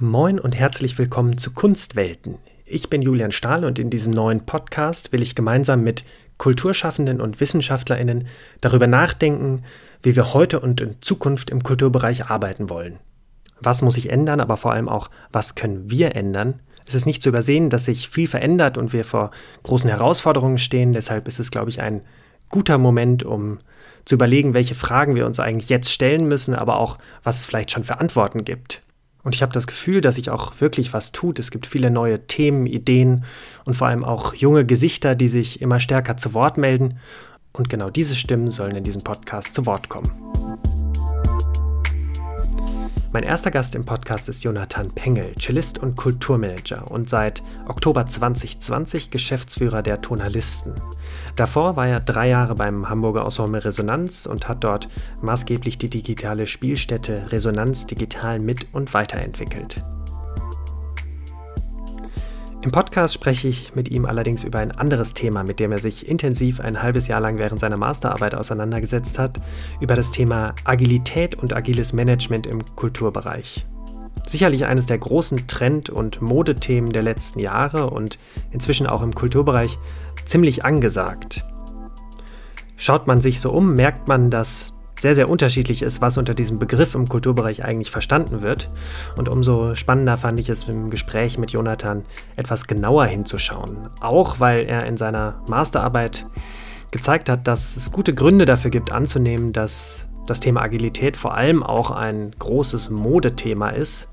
Moin und herzlich willkommen zu Kunstwelten. Ich bin Julian Stahl und in diesem neuen Podcast will ich gemeinsam mit Kulturschaffenden und Wissenschaftlerinnen darüber nachdenken, wie wir heute und in Zukunft im Kulturbereich arbeiten wollen. Was muss sich ändern, aber vor allem auch, was können wir ändern? Es ist nicht zu übersehen, dass sich viel verändert und wir vor großen Herausforderungen stehen. Deshalb ist es, glaube ich, ein guter Moment, um zu überlegen, welche Fragen wir uns eigentlich jetzt stellen müssen, aber auch, was es vielleicht schon für Antworten gibt. Und ich habe das Gefühl, dass sich auch wirklich was tut. Es gibt viele neue Themen, Ideen und vor allem auch junge Gesichter, die sich immer stärker zu Wort melden. Und genau diese Stimmen sollen in diesem Podcast zu Wort kommen. Mein erster Gast im Podcast ist Jonathan Pengel, Cellist und Kulturmanager und seit Oktober 2020 Geschäftsführer der Tonalisten. Davor war er drei Jahre beim Hamburger Ensemble Resonanz und hat dort maßgeblich die digitale Spielstätte Resonanz digital mit und weiterentwickelt. Im Podcast spreche ich mit ihm allerdings über ein anderes Thema, mit dem er sich intensiv ein halbes Jahr lang während seiner Masterarbeit auseinandergesetzt hat, über das Thema Agilität und agiles Management im Kulturbereich. Sicherlich eines der großen Trend- und Modethemen der letzten Jahre und inzwischen auch im Kulturbereich ziemlich angesagt. Schaut man sich so um, merkt man, dass sehr, sehr unterschiedlich ist, was unter diesem Begriff im Kulturbereich eigentlich verstanden wird. Und umso spannender fand ich es im Gespräch mit Jonathan etwas genauer hinzuschauen. Auch weil er in seiner Masterarbeit gezeigt hat, dass es gute Gründe dafür gibt anzunehmen, dass das Thema Agilität vor allem auch ein großes Modethema ist.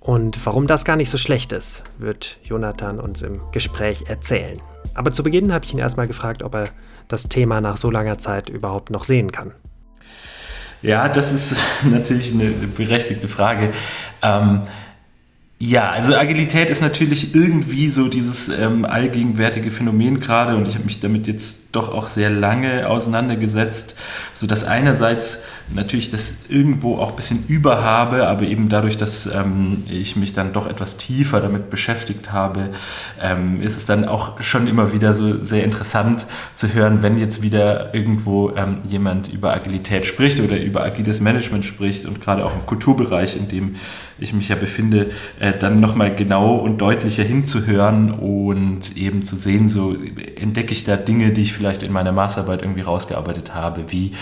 Und warum das gar nicht so schlecht ist, wird Jonathan uns im Gespräch erzählen. Aber zu Beginn habe ich ihn erstmal gefragt, ob er das Thema nach so langer Zeit überhaupt noch sehen kann. Ja, das ist natürlich eine berechtigte Frage. Ähm, ja, also Agilität ist natürlich irgendwie so dieses ähm, allgegenwärtige Phänomen gerade und ich habe mich damit jetzt doch auch sehr lange auseinandergesetzt, so dass einerseits natürlich das irgendwo auch ein bisschen überhabe, aber eben dadurch, dass ähm, ich mich dann doch etwas tiefer damit beschäftigt habe, ähm, ist es dann auch schon immer wieder so sehr interessant zu hören, wenn jetzt wieder irgendwo ähm, jemand über Agilität spricht oder über agiles Management spricht und gerade auch im Kulturbereich, in dem ich mich ja befinde, äh, dann nochmal genau und deutlicher hinzuhören und eben zu sehen, so entdecke ich da Dinge, die ich vielleicht in meiner Maßarbeit irgendwie rausgearbeitet habe, wie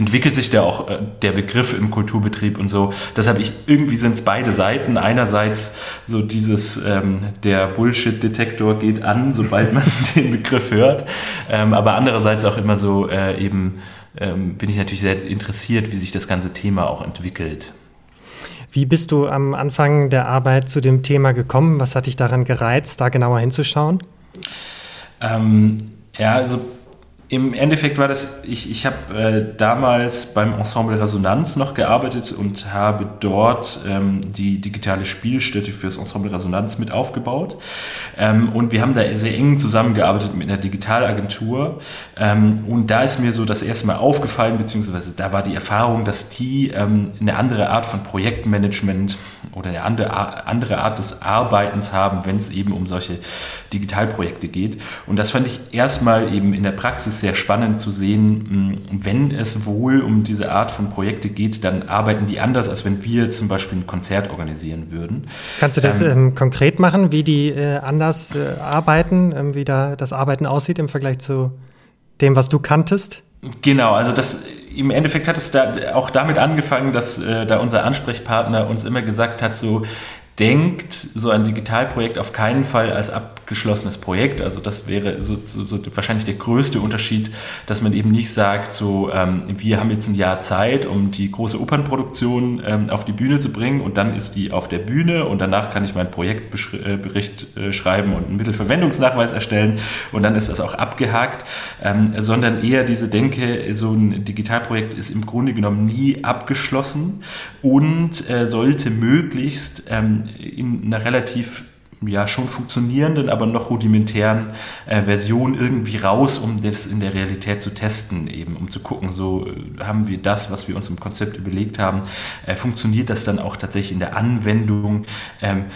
entwickelt sich der auch äh, der Begriff im Kulturbetrieb und so. Deshalb ich irgendwie sind es beide Seiten. Einerseits so dieses ähm, der Bullshit-Detektor geht an, sobald man den Begriff hört, ähm, aber andererseits auch immer so äh, eben ähm, bin ich natürlich sehr interessiert, wie sich das ganze Thema auch entwickelt. Wie bist du am Anfang der Arbeit zu dem Thema gekommen? Was hat dich daran gereizt, da genauer hinzuschauen? Ähm, ja, also im Endeffekt war das, ich, ich habe äh, damals beim Ensemble Resonanz noch gearbeitet und habe dort ähm, die digitale Spielstätte fürs Ensemble Resonanz mit aufgebaut. Ähm, und wir haben da sehr eng zusammengearbeitet mit einer Digitalagentur. Ähm, und da ist mir so das erste Mal aufgefallen, beziehungsweise da war die Erfahrung, dass die ähm, eine andere Art von Projektmanagement oder eine andere, andere Art des Arbeitens haben, wenn es eben um solche Digitalprojekte geht. Und das fand ich erstmal eben in der Praxis sehr spannend zu sehen, hm, wenn es wohl um diese Art von Projekte geht, dann arbeiten die anders, als wenn wir zum Beispiel ein Konzert organisieren würden. Kannst du das ähm, ähm, konkret machen, wie die äh, anders äh, arbeiten, äh, wie da das Arbeiten aussieht im Vergleich zu dem, was du kanntest? Genau, also das im Endeffekt hat es da auch damit angefangen, dass äh, da unser Ansprechpartner uns immer gesagt hat, so denkt so ein Digitalprojekt auf keinen Fall als abgeschlossenes Projekt. Also das wäre so, so, so wahrscheinlich der größte Unterschied, dass man eben nicht sagt, so ähm, wir haben jetzt ein Jahr Zeit, um die große Opernproduktion ähm, auf die Bühne zu bringen und dann ist die auf der Bühne und danach kann ich meinen Projektbericht äh, schreiben und einen Mittelverwendungsnachweis erstellen und dann ist das auch abgehakt, ähm, sondern eher diese Denke, so ein Digitalprojekt ist im Grunde genommen nie abgeschlossen und äh, sollte möglichst ähm, in einer relativ ja schon funktionierenden, aber noch rudimentären äh, Version irgendwie raus, um das in der Realität zu testen, eben um zu gucken, so äh, haben wir das, was wir uns im Konzept überlegt haben, äh, funktioniert das dann auch tatsächlich in der Anwendung? Ähm,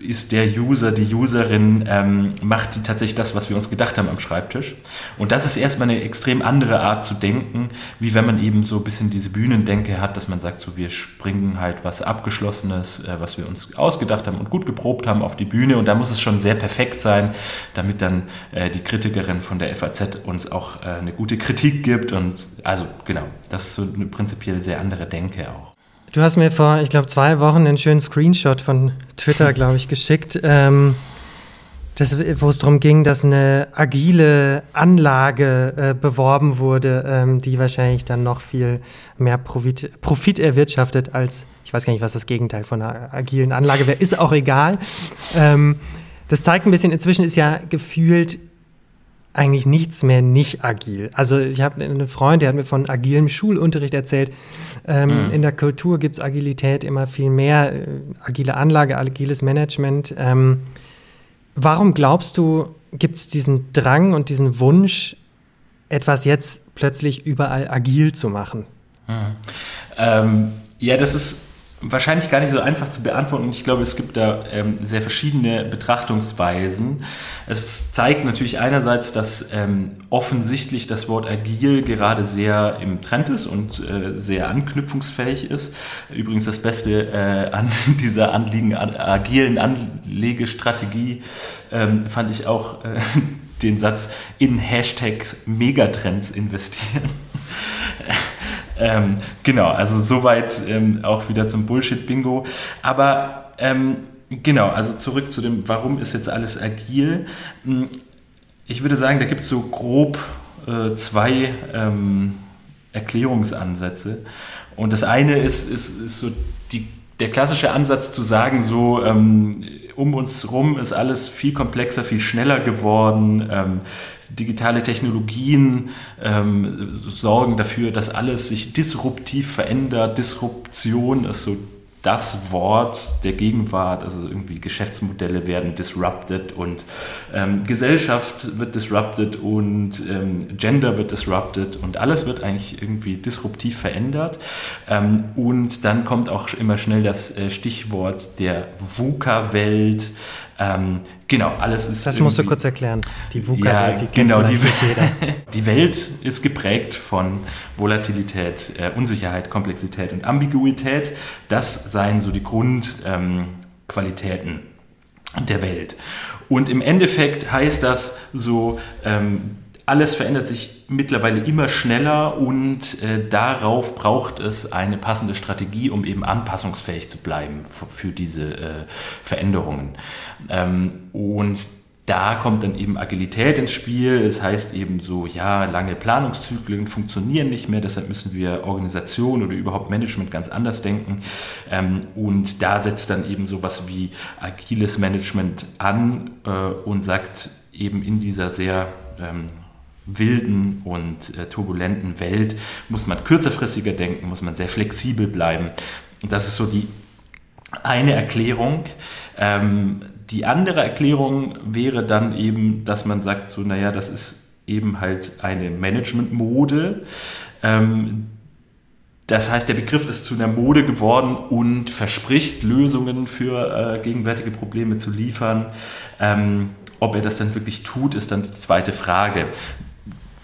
ist der User, die Userin, ähm, macht die tatsächlich das, was wir uns gedacht haben am Schreibtisch. Und das ist erstmal eine extrem andere Art zu denken, wie wenn man eben so ein bisschen diese Bühnendenke hat, dass man sagt, so wir springen halt was Abgeschlossenes, äh, was wir uns ausgedacht haben und gut geprobt haben auf die Bühne. Und da muss es schon sehr perfekt sein, damit dann äh, die Kritikerin von der FAZ uns auch äh, eine gute Kritik gibt. Und also genau, das ist so eine prinzipiell sehr andere Denke auch. Du hast mir vor, ich glaube, zwei Wochen einen schönen Screenshot von Twitter, glaube ich, geschickt, ähm, wo es darum ging, dass eine agile Anlage äh, beworben wurde, ähm, die wahrscheinlich dann noch viel mehr Profit, Profit, erwirtschaftet als, ich weiß gar nicht, was das Gegenteil von einer agilen Anlage wäre, ist auch egal. Ähm, das zeigt ein bisschen, inzwischen ist ja gefühlt eigentlich nichts mehr nicht agil. Also ich habe einen Freund, der hat mir von agilem Schulunterricht erzählt. Ähm, mhm. In der Kultur gibt es Agilität immer viel mehr, äh, agile Anlage, agiles Management. Ähm, warum glaubst du, gibt es diesen Drang und diesen Wunsch, etwas jetzt plötzlich überall agil zu machen? Mhm. Ähm, ja, das ist wahrscheinlich gar nicht so einfach zu beantworten. Ich glaube, es gibt da ähm, sehr verschiedene Betrachtungsweisen. Es zeigt natürlich einerseits, dass ähm, offensichtlich das Wort agil gerade sehr im Trend ist und äh, sehr anknüpfungsfähig ist. Übrigens das Beste äh, an dieser Anliegen, an, agilen Anlegestrategie ähm, fand ich auch äh, den Satz in Hashtags Megatrends investieren. Ähm, genau, also soweit ähm, auch wieder zum Bullshit-Bingo. Aber ähm, genau, also zurück zu dem, warum ist jetzt alles agil? Hm, ich würde sagen, da gibt es so grob äh, zwei ähm, Erklärungsansätze. Und das eine ist, ist, ist so die, der klassische Ansatz zu sagen, so ähm, um uns rum ist alles viel komplexer, viel schneller geworden. Digitale Technologien ähm, sorgen dafür, dass alles sich disruptiv verändert. Disruption ist so das Wort der Gegenwart, also irgendwie Geschäftsmodelle werden disrupted und ähm, Gesellschaft wird disrupted und ähm, Gender wird disrupted und alles wird eigentlich irgendwie disruptiv verändert. Ähm, und dann kommt auch immer schnell das äh, Stichwort der VUCA-Welt. Ähm, genau, alles ist. Das musst du kurz erklären. Die VUCA, ja, die genau, die, nicht jeder. die Welt ist geprägt von Volatilität, äh, Unsicherheit, Komplexität und Ambiguität. Das seien so die Grundqualitäten ähm, der Welt. Und im Endeffekt heißt das so, ähm, alles verändert sich mittlerweile immer schneller und äh, darauf braucht es eine passende Strategie, um eben anpassungsfähig zu bleiben für, diese äh, Veränderungen. Ähm, und da kommt dann eben Agilität ins Spiel. Das heißt eben so, ja, lange Planungszyklen funktionieren nicht mehr, deshalb müssen wir Organisation oder überhaupt Management ganz anders denken. Ähm, und da setzt dann eben sowas wie agiles Management an äh, und sagt eben in dieser sehr ähm, wilden und äh, turbulenten Welt muss man kürzerfristiger denken, muss man sehr flexibel bleiben. Und das ist so die eine Erklärung. Ähm, die andere Erklärung wäre dann eben, dass man sagt, so, naja, das ist eben halt eine Management-Mode. Ähm, das heißt, der Begriff ist zu einer Mode geworden und verspricht Lösungen für äh, gegenwärtige Probleme zu liefern. Ähm, ob er das dann wirklich tut, ist dann die zweite Frage.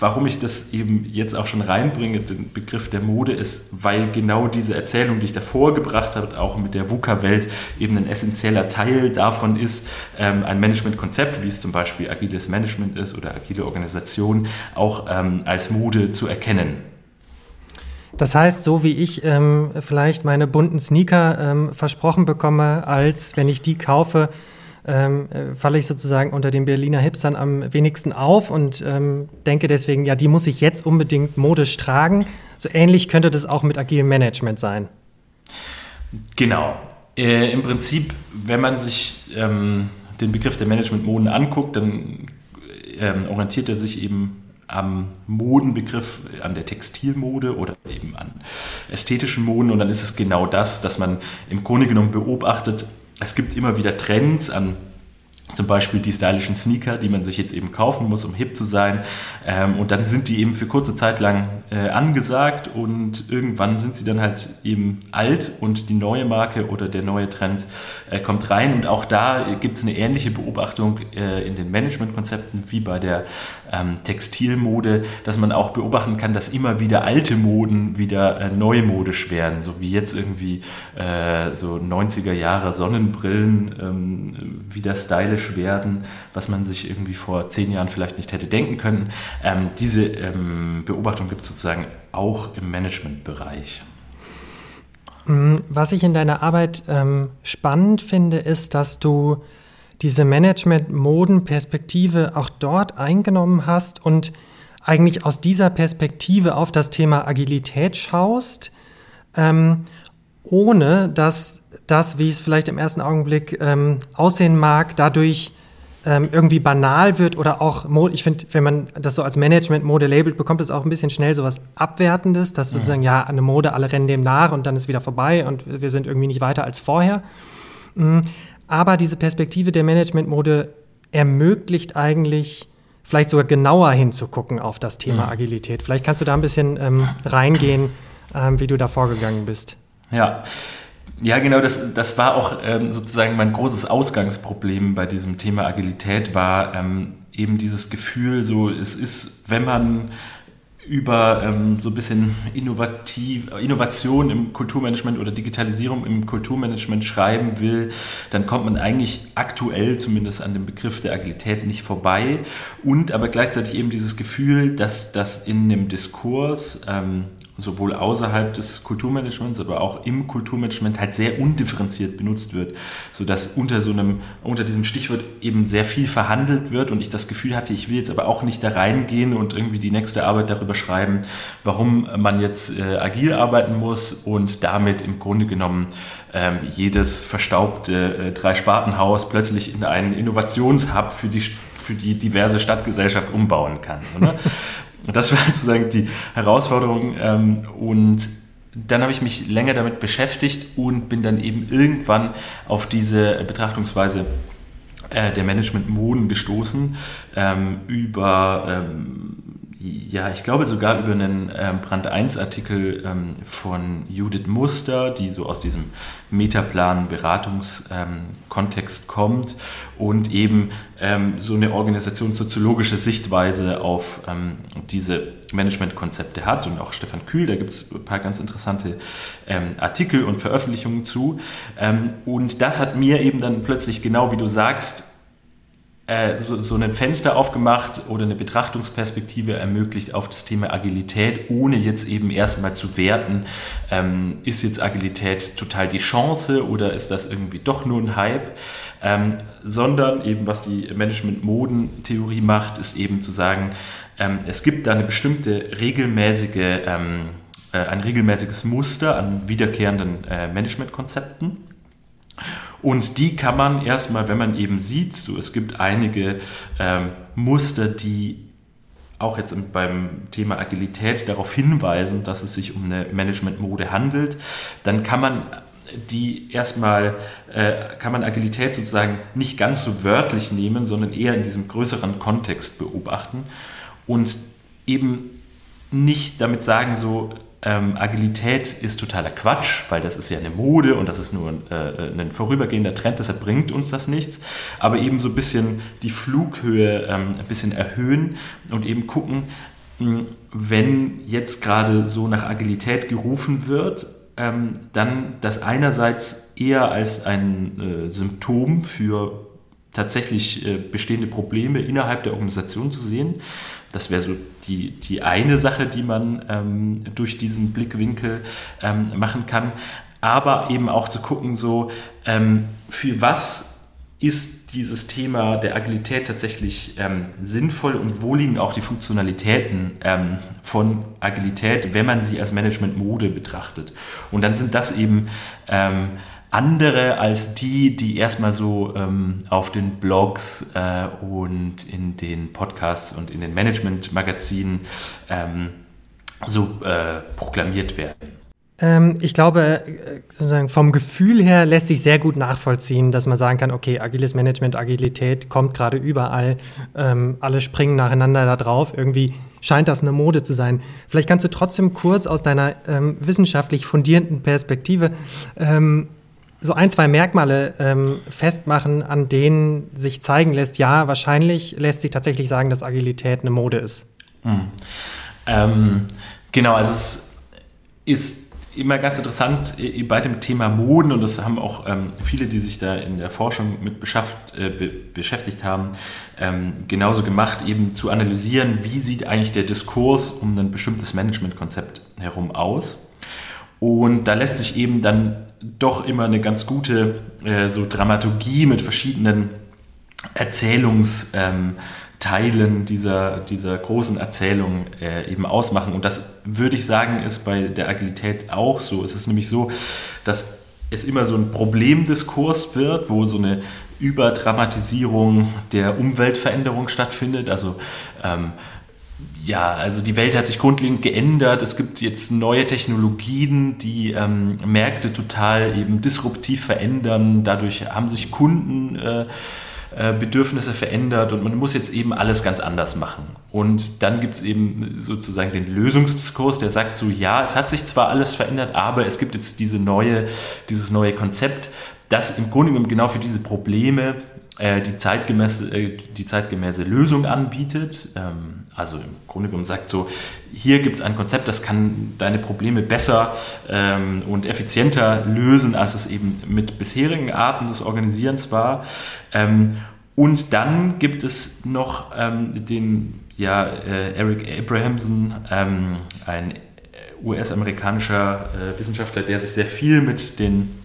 Warum ich das eben jetzt auch schon reinbringe, den Begriff der Mode, ist, weil genau diese Erzählung, die ich davor gebracht habe, auch mit der VUCA-Welt eben ein essentieller Teil davon ist, ähm, ein Managementkonzept, wie es zum Beispiel agiles Management ist oder agile Organisation, auch ähm, als Mode zu erkennen. Das heißt, so wie ich ähm, vielleicht meine bunten Sneaker ähm, versprochen bekomme, als wenn ich die kaufe, ähm, äh, falle ich sozusagen unter den Berliner Hipstern am wenigsten auf und ähm, denke deswegen, ja, die muss ich jetzt unbedingt modisch tragen. So ähnlich könnte das auch mit agilem Management sein. Genau. Äh, Im Prinzip, wenn man sich ähm, den Begriff der Managementmoden anguckt, dann ähm, orientiert er sich eben am Modenbegriff, an der Textilmode oder eben an ästhetischen Moden. Und dann ist es genau das, dass man im Grunde genommen beobachtet, es gibt immer wieder Trends an zum Beispiel die stylischen Sneaker, die man sich jetzt eben kaufen muss, um hip zu sein. Ähm, und dann sind die eben für kurze Zeit lang äh, angesagt und irgendwann sind sie dann halt eben alt und die neue Marke oder der neue Trend äh, kommt rein. Und auch da gibt es eine ähnliche Beobachtung äh, in den Managementkonzepten wie bei der ähm, Textilmode, dass man auch beobachten kann, dass immer wieder alte Moden wieder äh, neumodisch werden, so wie jetzt irgendwie äh, so 90er Jahre Sonnenbrillen ähm, wieder stylisch werden, was man sich irgendwie vor zehn Jahren vielleicht nicht hätte denken können. Ähm, diese ähm, Beobachtung gibt es sozusagen auch im Managementbereich. Mm, was ich in deiner Arbeit ähm, spannend finde, ist, dass du diese Management-Moden-Perspektive auch dort eingenommen hast und eigentlich aus dieser Perspektive auf das Thema Agilität schaust, ähm, ohne dass das, wie es vielleicht im ersten Augenblick ähm, aussehen mag, dadurch ähm, irgendwie banal wird oder auch, ich finde, wenn man das so als Management-Mode labelt, bekommt es auch ein bisschen schnell so was Abwertendes, dass sozusagen, ja, eine Mode, alle rennen dem nach und dann ist wieder vorbei und wir sind irgendwie nicht weiter als vorher. Mhm. Aber diese Perspektive der Management-Mode ermöglicht eigentlich, vielleicht sogar genauer hinzugucken auf das Thema mhm. Agilität. Vielleicht kannst du da ein bisschen ähm, reingehen, ähm, wie du da vorgegangen bist. Ja. Ja, genau, das, das war auch ähm, sozusagen mein großes Ausgangsproblem bei diesem Thema Agilität, war ähm, eben dieses Gefühl, so es ist, wenn man über ähm, so ein bisschen innovativ, Innovation im Kulturmanagement oder Digitalisierung im Kulturmanagement schreiben will, dann kommt man eigentlich aktuell zumindest an dem Begriff der Agilität nicht vorbei. Und aber gleichzeitig eben dieses Gefühl, dass das in einem Diskurs ähm, sowohl außerhalb des Kulturmanagements, aber auch im Kulturmanagement halt sehr undifferenziert benutzt wird, sodass unter so einem, unter diesem Stichwort eben sehr viel verhandelt wird und ich das Gefühl hatte, ich will jetzt aber auch nicht da reingehen und irgendwie die nächste Arbeit darüber schreiben, warum man jetzt äh, agil arbeiten muss und damit im Grunde genommen ähm, jedes verstaubte äh, Drei-Spartenhaus plötzlich in einen Innovationshub für die für die diverse Stadtgesellschaft umbauen kann. Das war sozusagen die Herausforderung. Ähm, und dann habe ich mich länger damit beschäftigt und bin dann eben irgendwann auf diese Betrachtungsweise äh, der Management-Moden gestoßen ähm, über ähm, ja, ich glaube sogar über einen ähm, Brand 1 Artikel ähm, von Judith Muster, die so aus diesem Metaplan Beratungskontext ähm, kommt und eben so eine organisationssoziologische Sichtweise auf diese Managementkonzepte hat und auch Stefan Kühl, da gibt es ein paar ganz interessante Artikel und Veröffentlichungen zu. Und das hat mir eben dann plötzlich genau wie du sagst äh, so, so ein Fenster aufgemacht oder eine Betrachtungsperspektive ermöglicht auf das Thema Agilität, ohne jetzt eben erstmal zu werten, ähm, ist jetzt Agilität total die Chance oder ist das irgendwie doch nur ein Hype, ähm, sondern eben was die Management-Moden-Theorie macht, ist eben zu sagen, ähm, es gibt da eine bestimmte regelmäßige ähm, äh, ein regelmäßiges Muster an wiederkehrenden äh, Managementkonzepten. Und die kann man erstmal, wenn man eben sieht, so es gibt einige ähm, Muster, die auch jetzt beim Thema Agilität darauf hinweisen, dass es sich um eine Management-Mode handelt, dann kann man die erstmal, äh, kann man Agilität sozusagen nicht ganz so wörtlich nehmen, sondern eher in diesem größeren Kontext beobachten und eben nicht damit sagen, so ähm, Agilität ist totaler Quatsch, weil das ist ja eine Mode und das ist nur ein, äh, ein vorübergehender Trend, deshalb bringt uns das nichts. Aber eben so ein bisschen die Flughöhe ähm, ein bisschen erhöhen und eben gucken, hm, wenn jetzt gerade so nach Agilität gerufen wird, ähm, dann das einerseits eher als ein äh, Symptom für tatsächlich äh, bestehende Probleme innerhalb der Organisation zu sehen das wäre so die, die eine Sache, die man ähm, durch diesen Blickwinkel ähm, machen kann. Aber eben auch zu gucken, so ähm, für was ist dieses Thema der Agilität tatsächlich ähm, sinnvoll und wo liegen auch die Funktionalitäten ähm, von Agilität, wenn man sie als Management-Mode betrachtet. Und dann sind das eben ähm, andere als die, die erstmal so ähm, auf den Blogs äh, und in den Podcasts und in den Management-Magazinen ähm, so äh, proklamiert werden. Ähm, ich glaube, äh, sozusagen vom Gefühl her lässt sich sehr gut nachvollziehen, dass man sagen kann, okay, agiles Management, Agilität kommt gerade überall, ähm, alle springen nacheinander da drauf. Irgendwie scheint das eine Mode zu sein. Vielleicht kannst du trotzdem kurz aus deiner ähm, wissenschaftlich fundierenden Perspektive ähm, so ein, zwei Merkmale ähm, festmachen, an denen sich zeigen lässt, ja, wahrscheinlich lässt sich tatsächlich sagen, dass Agilität eine Mode ist. Hm. Ähm, genau, also es ist immer ganz interessant bei dem Thema Moden und das haben auch ähm, viele, die sich da in der Forschung mit äh, be beschäftigt haben, ähm, genauso gemacht, eben zu analysieren, wie sieht eigentlich der Diskurs um ein bestimmtes Managementkonzept herum aus. Und da lässt sich eben dann doch immer eine ganz gute äh, so Dramaturgie mit verschiedenen Erzählungs- ähm, dieser, dieser großen Erzählung äh, eben ausmachen. Und das würde ich sagen, ist bei der Agilität auch so. Es ist nämlich so, dass es immer so ein Problemdiskurs wird, wo so eine Überdramatisierung der Umweltveränderung stattfindet. Also ähm, ja, also die Welt hat sich grundlegend geändert. Es gibt jetzt neue Technologien, die ähm, Märkte total eben disruptiv verändern. Dadurch haben sich Kunden äh, äh, verändert und man muss jetzt eben alles ganz anders machen. Und dann gibt es eben sozusagen den Lösungsdiskurs, der sagt so, ja, es hat sich zwar alles verändert, aber es gibt jetzt diese neue, dieses neue Konzept, das im Grunde genommen genau für diese Probleme äh, die, zeitgemäße, äh, die zeitgemäße Lösung anbietet. Ähm, also im Grunde genommen sagt so, hier gibt es ein Konzept, das kann deine Probleme besser ähm, und effizienter lösen, als es eben mit bisherigen Arten des Organisierens war. Ähm, und dann gibt es noch den ja, äh, Eric Abrahamson, ein US-amerikanischer Wissenschaftler, der sich sehr viel mit den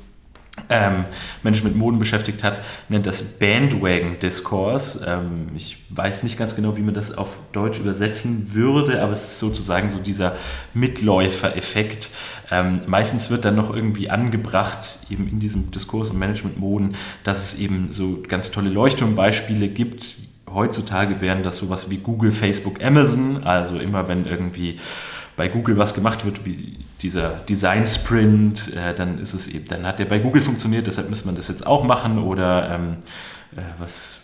ähm, Menschen mit Moden beschäftigt hat, nennt das Bandwagon-Diskurs. Ähm, ich weiß nicht ganz genau, wie man das auf Deutsch übersetzen würde, aber es ist sozusagen so dieser Mitläufer-Effekt. Ähm, meistens wird dann noch irgendwie angebracht, eben in diesem Diskurs um Management-Moden, dass es eben so ganz tolle Leuchtturmbeispiele gibt. Heutzutage wären das sowas wie Google, Facebook, Amazon. Also immer wenn irgendwie bei Google was gemacht wird, wie dieser Design Sprint, äh, dann ist es eben, dann hat der bei Google funktioniert, deshalb müsste man das jetzt auch machen oder ähm, äh, was,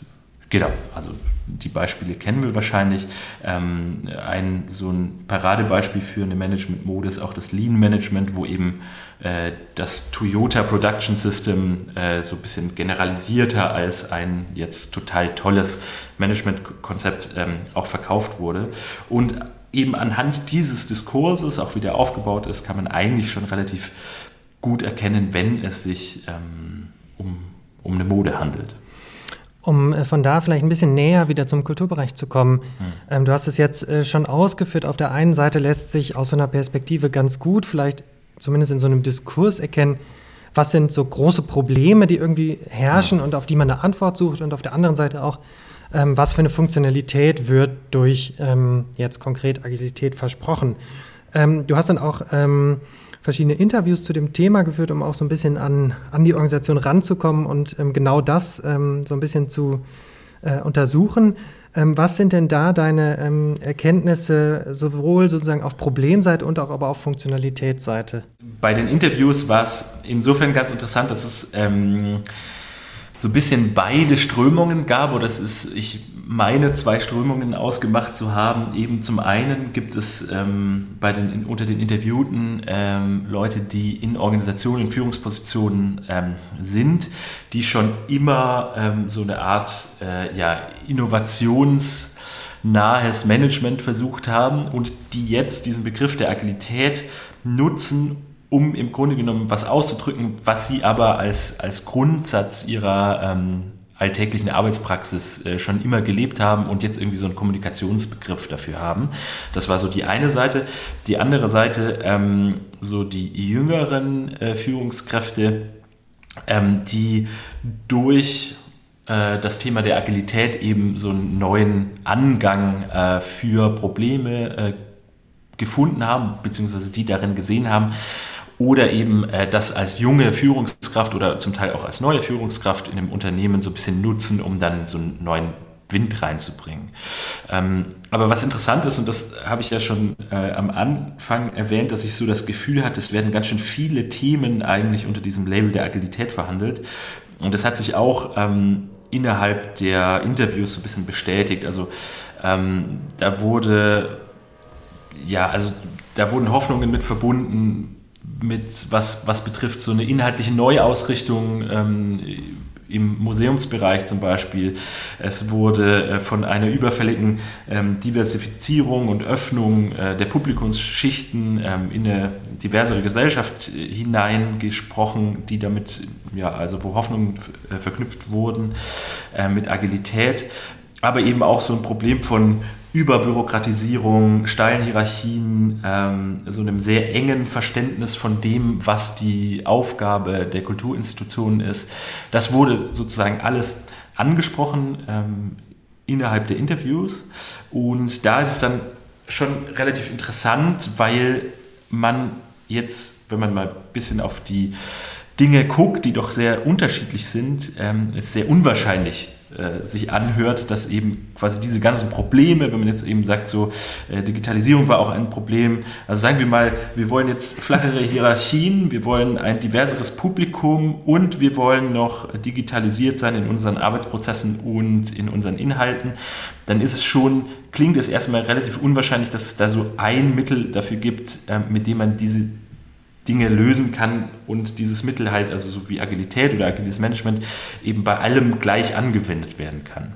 genau, also die Beispiele kennen wir wahrscheinlich. Ähm, ein so ein Paradebeispiel für eine Management-Mode ist auch das Lean Management, wo eben äh, das Toyota Production System äh, so ein bisschen generalisierter als ein jetzt total tolles Management-Konzept ähm, auch verkauft wurde. Und eben anhand dieses Diskurses, auch wie der aufgebaut ist, kann man eigentlich schon relativ gut erkennen, wenn es sich ähm, um, um eine Mode handelt. Um äh, von da vielleicht ein bisschen näher wieder zum Kulturbereich zu kommen. Hm. Ähm, du hast es jetzt äh, schon ausgeführt. Auf der einen Seite lässt sich aus so einer Perspektive ganz gut, vielleicht zumindest in so einem Diskurs erkennen, was sind so große Probleme, die irgendwie herrschen hm. und auf die man eine Antwort sucht. Und auf der anderen Seite auch, ähm, was für eine Funktionalität wird durch ähm, jetzt konkret Agilität versprochen. Ähm, du hast dann auch ähm, verschiedene Interviews zu dem Thema geführt, um auch so ein bisschen an, an die Organisation ranzukommen und ähm, genau das ähm, so ein bisschen zu äh, untersuchen. was sind denn da deine Erkenntnisse sowohl sozusagen auf Problemseite und auch aber auf Funktionalitätsseite? Bei den Interviews war es insofern ganz interessant, dass es so ein bisschen beide Strömungen gab, oder es ist, ich meine, zwei Strömungen ausgemacht zu haben. Eben zum einen gibt es ähm, bei den, unter den Interviewten ähm, Leute, die in Organisationen, in Führungspositionen ähm, sind, die schon immer ähm, so eine Art äh, ja, innovationsnahes Management versucht haben und die jetzt diesen Begriff der Agilität nutzen, um im Grunde genommen was auszudrücken, was sie aber als, als Grundsatz ihrer ähm, alltäglichen Arbeitspraxis äh, schon immer gelebt haben und jetzt irgendwie so einen Kommunikationsbegriff dafür haben. Das war so die eine Seite. Die andere Seite, ähm, so die jüngeren äh, Führungskräfte, ähm, die durch äh, das Thema der Agilität eben so einen neuen Angang äh, für Probleme äh, gefunden haben, beziehungsweise die darin gesehen haben, oder eben äh, das als junge Führungskraft oder zum Teil auch als neue Führungskraft in einem Unternehmen so ein bisschen nutzen, um dann so einen neuen Wind reinzubringen. Ähm, aber was interessant ist, und das habe ich ja schon äh, am Anfang erwähnt, dass ich so das Gefühl hatte, es werden ganz schön viele Themen eigentlich unter diesem Label der Agilität verhandelt. Und das hat sich auch ähm, innerhalb der Interviews so ein bisschen bestätigt. Also ähm, da wurde, ja, also da wurden Hoffnungen mit verbunden, mit was, was betrifft so eine inhaltliche Neuausrichtung ähm, im Museumsbereich zum Beispiel. Es wurde äh, von einer überfälligen ähm, Diversifizierung und Öffnung äh, der Publikumsschichten ähm, in eine diversere Gesellschaft äh, hineingesprochen, die damit, ja, also wo Hoffnungen verknüpft wurden mit Agilität aber eben auch so ein Problem von Überbürokratisierung, steilen Hierarchien, ähm, so einem sehr engen Verständnis von dem, was die Aufgabe der Kulturinstitutionen ist. Das wurde sozusagen alles angesprochen ähm, innerhalb der Interviews und da ist es dann schon relativ interessant, weil man jetzt, wenn man mal ein bisschen auf die Dinge guckt, die doch sehr unterschiedlich sind, ähm, ist sehr unwahrscheinlich äh, sich anhört, dass eben quasi diese ganzen Probleme, wenn man jetzt eben sagt, so äh, Digitalisierung war auch ein Problem, also sagen wir mal, wir wollen jetzt flachere Hierarchien, wir wollen ein diverseres Publikum und wir wollen noch digitalisiert sein in unseren Arbeitsprozessen und in unseren Inhalten, dann ist es schon, klingt es erstmal relativ unwahrscheinlich, dass es da so ein Mittel dafür gibt, äh, mit dem man diese Dinge lösen kann und dieses Mittel halt, also so wie Agilität oder agiles Management, eben bei allem gleich angewendet werden kann.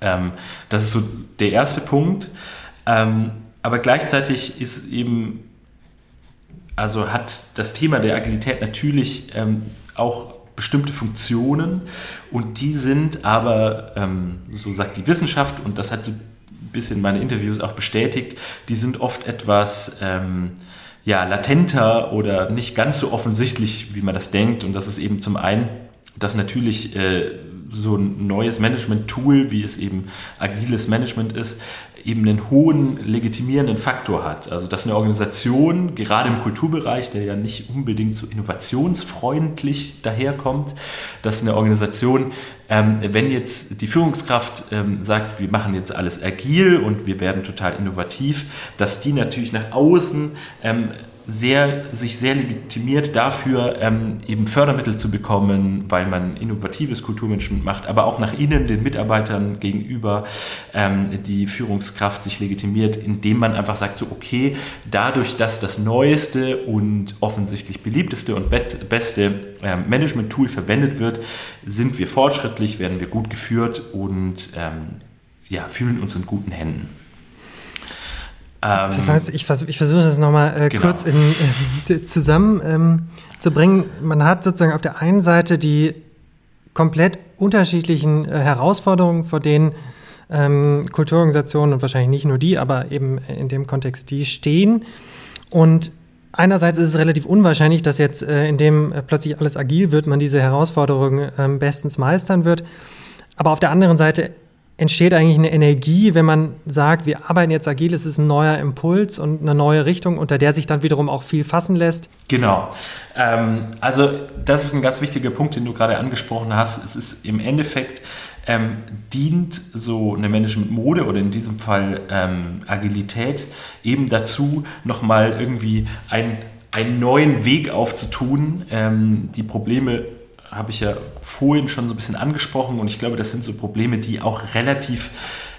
Ähm, das ist so der erste Punkt. Ähm, aber gleichzeitig ist eben, also hat das Thema der Agilität natürlich ähm, auch bestimmte Funktionen und die sind aber, ähm, so sagt die Wissenschaft, und das hat so ein bisschen meine Interviews auch bestätigt, die sind oft etwas ähm, ja, latenter oder nicht ganz so offensichtlich, wie man das denkt. Und das ist eben zum einen, dass natürlich äh, so ein neues Management-Tool, wie es eben agiles Management ist, eben einen hohen legitimierenden Faktor hat. Also dass eine Organisation, gerade im Kulturbereich, der ja nicht unbedingt so innovationsfreundlich daherkommt, dass eine Organisation, ähm, wenn jetzt die Führungskraft ähm, sagt, wir machen jetzt alles agil und wir werden total innovativ, dass die natürlich nach außen ähm, sehr, sich sehr legitimiert dafür, ähm, eben Fördermittel zu bekommen, weil man innovatives Kulturmanagement macht, aber auch nach innen den Mitarbeitern gegenüber ähm, die Führungskraft sich legitimiert, indem man einfach sagt, so okay, dadurch, dass das neueste und offensichtlich beliebteste und beste ähm, Management-Tool verwendet wird, sind wir fortschrittlich, werden wir gut geführt und ähm, ja, fühlen uns in guten Händen. Ähm, das heißt, ich, vers ich versuche das nochmal äh, genau. kurz in, äh, zusammen ähm, zu bringen. Man hat sozusagen auf der einen Seite die komplett unterschiedlichen äh, Herausforderungen, vor denen ähm, Kulturorganisationen und wahrscheinlich nicht nur die, aber eben in dem Kontext die stehen. Und einerseits ist es relativ unwahrscheinlich, dass jetzt, äh, indem äh, plötzlich alles agil wird, man diese Herausforderungen ähm, bestens meistern wird. Aber auf der anderen Seite entsteht eigentlich eine Energie, wenn man sagt, wir arbeiten jetzt agil, es ist ein neuer Impuls und eine neue Richtung, unter der sich dann wiederum auch viel fassen lässt? Genau. Ähm, also das ist ein ganz wichtiger Punkt, den du gerade angesprochen hast. Es ist im Endeffekt ähm, dient so eine Management-Mode oder in diesem Fall ähm, Agilität eben dazu, nochmal irgendwie ein, einen neuen Weg aufzutun, ähm, die Probleme habe ich ja vorhin schon so ein bisschen angesprochen und ich glaube, das sind so Probleme, die auch relativ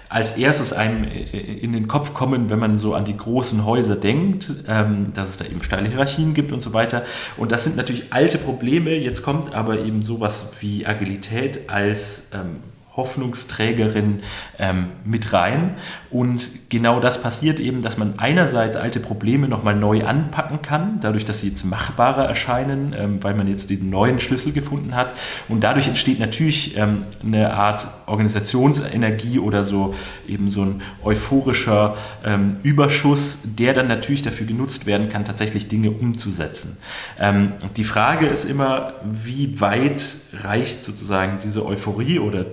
als erstes einem in den Kopf kommen, wenn man so an die großen Häuser denkt, ähm, dass es da eben steile Hierarchien gibt und so weiter. Und das sind natürlich alte Probleme. Jetzt kommt aber eben sowas wie Agilität als ähm, Hoffnungsträgerin ähm, mit rein. Und genau das passiert eben, dass man einerseits alte Probleme nochmal neu anpacken kann, dadurch, dass sie jetzt machbarer erscheinen, ähm, weil man jetzt den neuen Schlüssel gefunden hat. Und dadurch entsteht natürlich ähm, eine Art Organisationsenergie oder so eben so ein euphorischer ähm, Überschuss, der dann natürlich dafür genutzt werden kann, tatsächlich Dinge umzusetzen. Ähm, die Frage ist immer, wie weit reicht sozusagen diese Euphorie oder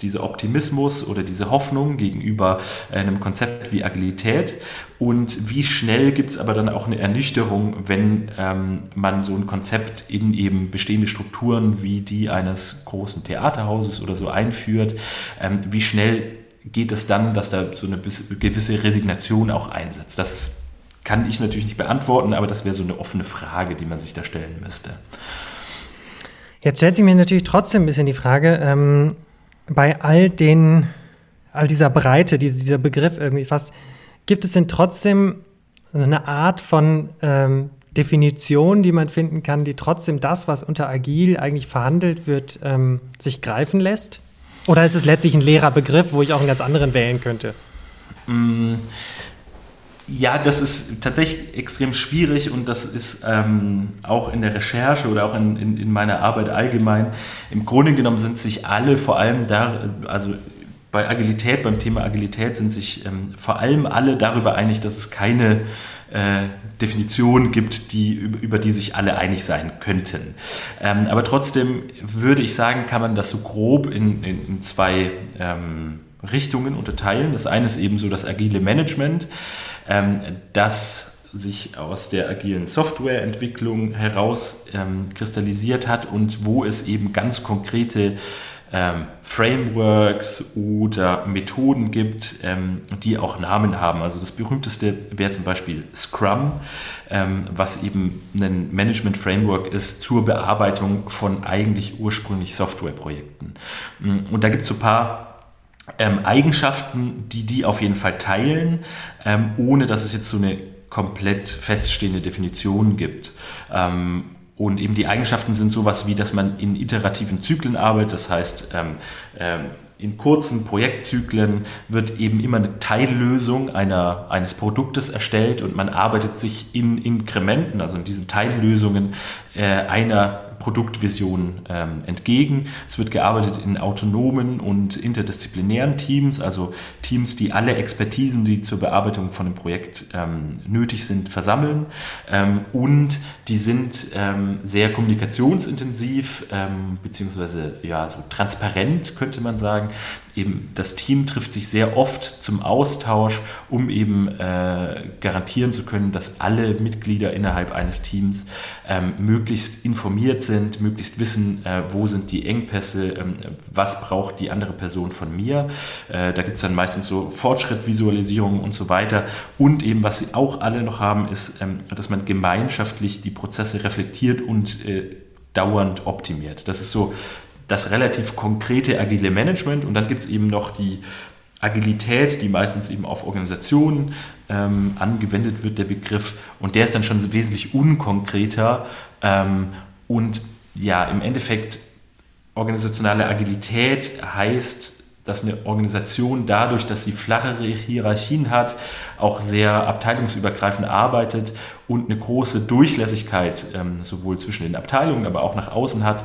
dieser Optimismus oder diese Hoffnung gegenüber einem Konzept wie Agilität und wie schnell gibt es aber dann auch eine Ernüchterung, wenn ähm, man so ein Konzept in eben bestehende Strukturen wie die eines großen Theaterhauses oder so einführt, ähm, wie schnell geht es dann, dass da so eine gewisse Resignation auch einsetzt. Das kann ich natürlich nicht beantworten, aber das wäre so eine offene Frage, die man sich da stellen müsste. Jetzt stellt sich mir natürlich trotzdem ein bisschen die Frage, ähm, bei all den, all dieser Breite, dieser Begriff irgendwie fast, gibt es denn trotzdem so eine Art von ähm, Definition, die man finden kann, die trotzdem das, was unter agil eigentlich verhandelt wird, ähm, sich greifen lässt? Oder ist es letztlich ein leerer Begriff, wo ich auch einen ganz anderen wählen könnte? Mm. Ja, das ist tatsächlich extrem schwierig und das ist ähm, auch in der Recherche oder auch in, in, in, meiner Arbeit allgemein. Im Grunde genommen sind sich alle vor allem da, also bei Agilität, beim Thema Agilität sind sich ähm, vor allem alle darüber einig, dass es keine äh, Definition gibt, die, über die sich alle einig sein könnten. Ähm, aber trotzdem würde ich sagen, kann man das so grob in, in, in zwei ähm, Richtungen unterteilen. Das eine ist eben so das agile Management, ähm, das sich aus der agilen Softwareentwicklung heraus ähm, kristallisiert hat und wo es eben ganz konkrete ähm, Frameworks oder Methoden gibt, ähm, die auch Namen haben. Also das berühmteste wäre zum Beispiel Scrum, ähm, was eben ein Management-Framework ist zur Bearbeitung von eigentlich ursprünglich Softwareprojekten. Und da gibt es so ein paar ähm, Eigenschaften, die die auf jeden Fall teilen, ähm, ohne dass es jetzt so eine komplett feststehende Definition gibt. Ähm, und eben die Eigenschaften sind sowas wie, dass man in iterativen Zyklen arbeitet, das heißt, ähm, ähm, in kurzen Projektzyklen wird eben immer eine Teillösung einer, eines Produktes erstellt und man arbeitet sich in Inkrementen, also in diesen Teillösungen äh, einer Produktvision ähm, entgegen. Es wird gearbeitet in autonomen und interdisziplinären Teams, also Teams, die alle Expertisen, die zur Bearbeitung von einem Projekt ähm, nötig sind, versammeln. Ähm, und die sind ähm, sehr kommunikationsintensiv, ähm, beziehungsweise ja, so transparent, könnte man sagen eben das Team trifft sich sehr oft zum Austausch, um eben äh, garantieren zu können, dass alle Mitglieder innerhalb eines Teams ähm, möglichst informiert sind, möglichst wissen, äh, wo sind die Engpässe, ähm, was braucht die andere Person von mir. Äh, da gibt es dann meistens so Fortschrittvisualisierungen und so weiter. Und eben, was sie auch alle noch haben, ist, ähm, dass man gemeinschaftlich die Prozesse reflektiert und äh, dauernd optimiert. Das ist so das relativ konkrete agile Management und dann gibt es eben noch die Agilität, die meistens eben auf Organisationen ähm, angewendet wird, der Begriff. Und der ist dann schon wesentlich unkonkreter. Ähm, und ja, im Endeffekt, organisationale Agilität heißt, dass eine Organisation dadurch, dass sie flachere Hierarchien hat, auch sehr abteilungsübergreifend arbeitet und eine große Durchlässigkeit ähm, sowohl zwischen den Abteilungen, aber auch nach außen hat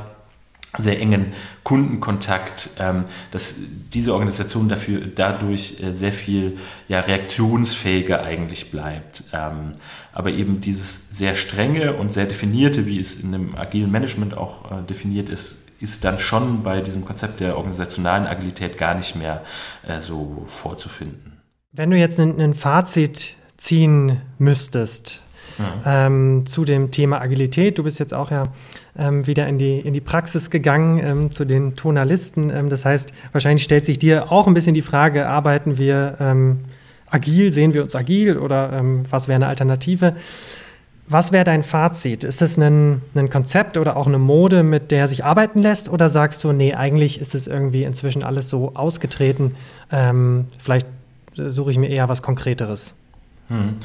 sehr engen Kundenkontakt, ähm, dass diese Organisation dafür dadurch äh, sehr viel ja, reaktionsfähiger eigentlich bleibt. Ähm, aber eben dieses sehr strenge und sehr definierte, wie es in dem agilen Management auch äh, definiert ist, ist dann schon bei diesem Konzept der organisationalen Agilität gar nicht mehr äh, so vorzufinden. Wenn du jetzt ein, ein Fazit ziehen müsstest ja. ähm, zu dem Thema Agilität. Du bist jetzt auch ja ähm, wieder in die, in die Praxis gegangen ähm, zu den Tonalisten. Ähm, das heißt, wahrscheinlich stellt sich dir auch ein bisschen die Frage, arbeiten wir ähm, agil, sehen wir uns agil oder ähm, was wäre eine Alternative? Was wäre dein Fazit? Ist es ein, ein Konzept oder auch eine Mode, mit der sich arbeiten lässt? Oder sagst du, nee, eigentlich ist es irgendwie inzwischen alles so ausgetreten? vielleicht suche ich mir eher was Konkreteres. Hm.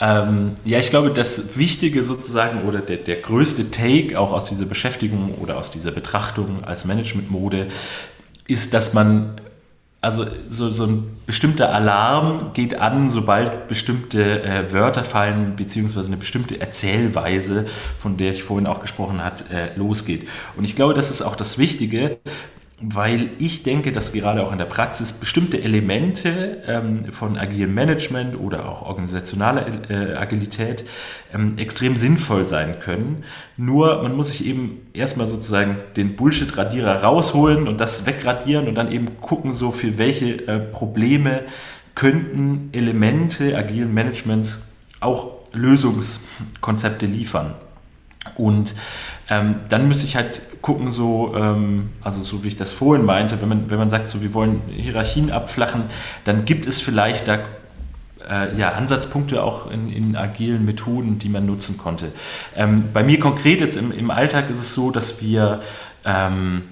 Ähm, ja, ich glaube, das Wichtige sozusagen oder der, der größte Take auch aus dieser Beschäftigung oder aus dieser Betrachtung als Managementmode ist, dass man also so, so ein bestimmter Alarm geht an, sobald bestimmte äh, Wörter fallen, beziehungsweise eine bestimmte Erzählweise, von der ich vorhin auch gesprochen habe, äh, losgeht. Und ich glaube, das ist auch das Wichtige, weil ich denke, dass gerade auch in der Praxis bestimmte Elemente ähm, von agilem Management oder auch organisationaler äh, Agilität ähm, extrem sinnvoll sein können. Nur man muss sich eben erstmal sozusagen den Bullshit-Radierer rausholen und das wegradieren und dann eben gucken, so für welche äh, Probleme könnten Elemente agilen Managements auch Lösungskonzepte liefern. Und ähm, dann müsste ich halt gucken, so, ähm, also so wie ich das vorhin meinte, wenn man, wenn man sagt, so wir wollen Hierarchien abflachen, dann gibt es vielleicht da äh, ja, Ansatzpunkte auch in, in, agilen Methoden, die man nutzen konnte. Ähm, bei mir konkret jetzt im, im Alltag ist es so, dass wir, ähm,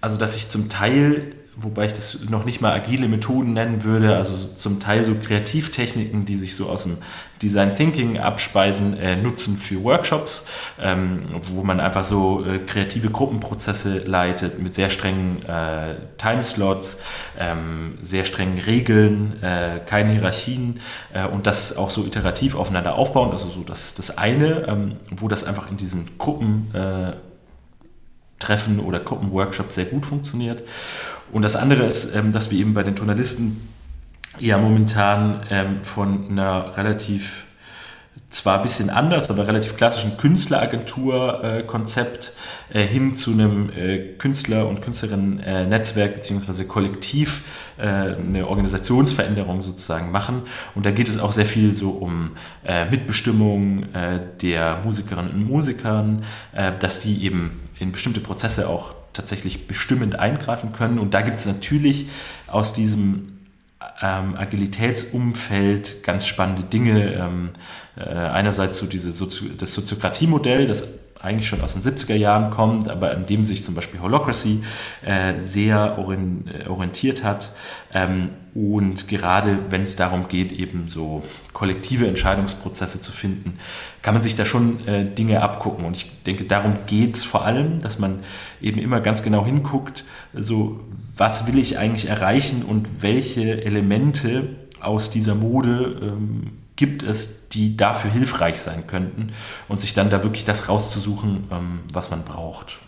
also dass ich zum Teil wobei ich das noch nicht mal agile Methoden nennen würde, also zum Teil so Kreativtechniken, die sich so aus dem Design Thinking abspeisen, äh, nutzen für Workshops, ähm, wo man einfach so äh, kreative Gruppenprozesse leitet mit sehr strengen äh, Timeslots, ähm, sehr strengen Regeln, äh, keine Hierarchien äh, und das auch so iterativ aufeinander aufbauen. Also so, das ist das eine, ähm, wo das einfach in diesen Gruppen äh, Treffen oder Gruppenworkshops sehr gut funktioniert. Und das andere ist, ähm, dass wir eben bei den Journalisten eher momentan ähm, von einer relativ zwar ein bisschen anders, aber relativ klassischen Künstleragentur-Konzept äh, äh, hin zu einem äh, Künstler- und Künstlerinnen-Netzwerk bzw. Kollektiv äh, eine Organisationsveränderung sozusagen machen. Und da geht es auch sehr viel so um äh, Mitbestimmung äh, der Musikerinnen und Musikern, dass die eben in bestimmte Prozesse auch tatsächlich bestimmend eingreifen können. Und da gibt es natürlich aus diesem ähm, Agilitätsumfeld ganz spannende Dinge. Ähm, äh, einerseits so diese Sozi das Soziokratiemodell, das eigentlich schon aus den 70er Jahren kommt, aber an dem sich zum Beispiel Holocracy äh, sehr äh, orientiert hat. Ähm, und gerade wenn es darum geht, eben so kollektive Entscheidungsprozesse zu finden, kann man sich da schon äh, Dinge abgucken. Und ich denke, darum geht es vor allem, dass man eben immer ganz genau hinguckt, so was will ich eigentlich erreichen und welche Elemente aus dieser Mode ähm, gibt es, die dafür hilfreich sein könnten und sich dann da wirklich das rauszusuchen, ähm, was man braucht.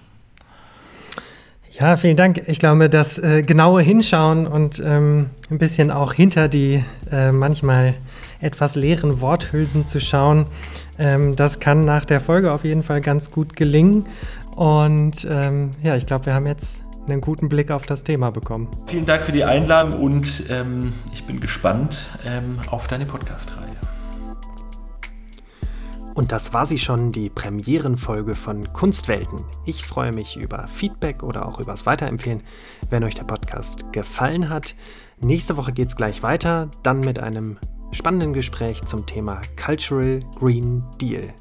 Ja, vielen Dank. Ich glaube, das äh, genaue Hinschauen und ähm, ein bisschen auch hinter die äh, manchmal etwas leeren Worthülsen zu schauen, ähm, das kann nach der Folge auf jeden Fall ganz gut gelingen. Und ähm, ja, ich glaube, wir haben jetzt einen guten Blick auf das Thema bekommen. Vielen Dank für die Einladung und ähm, ich bin gespannt ähm, auf deine Podcast-Reihe. Und das war sie schon, die Premierenfolge von Kunstwelten. Ich freue mich über Feedback oder auch übers Weiterempfehlen, wenn euch der Podcast gefallen hat. Nächste Woche geht es gleich weiter, dann mit einem spannenden Gespräch zum Thema Cultural Green Deal.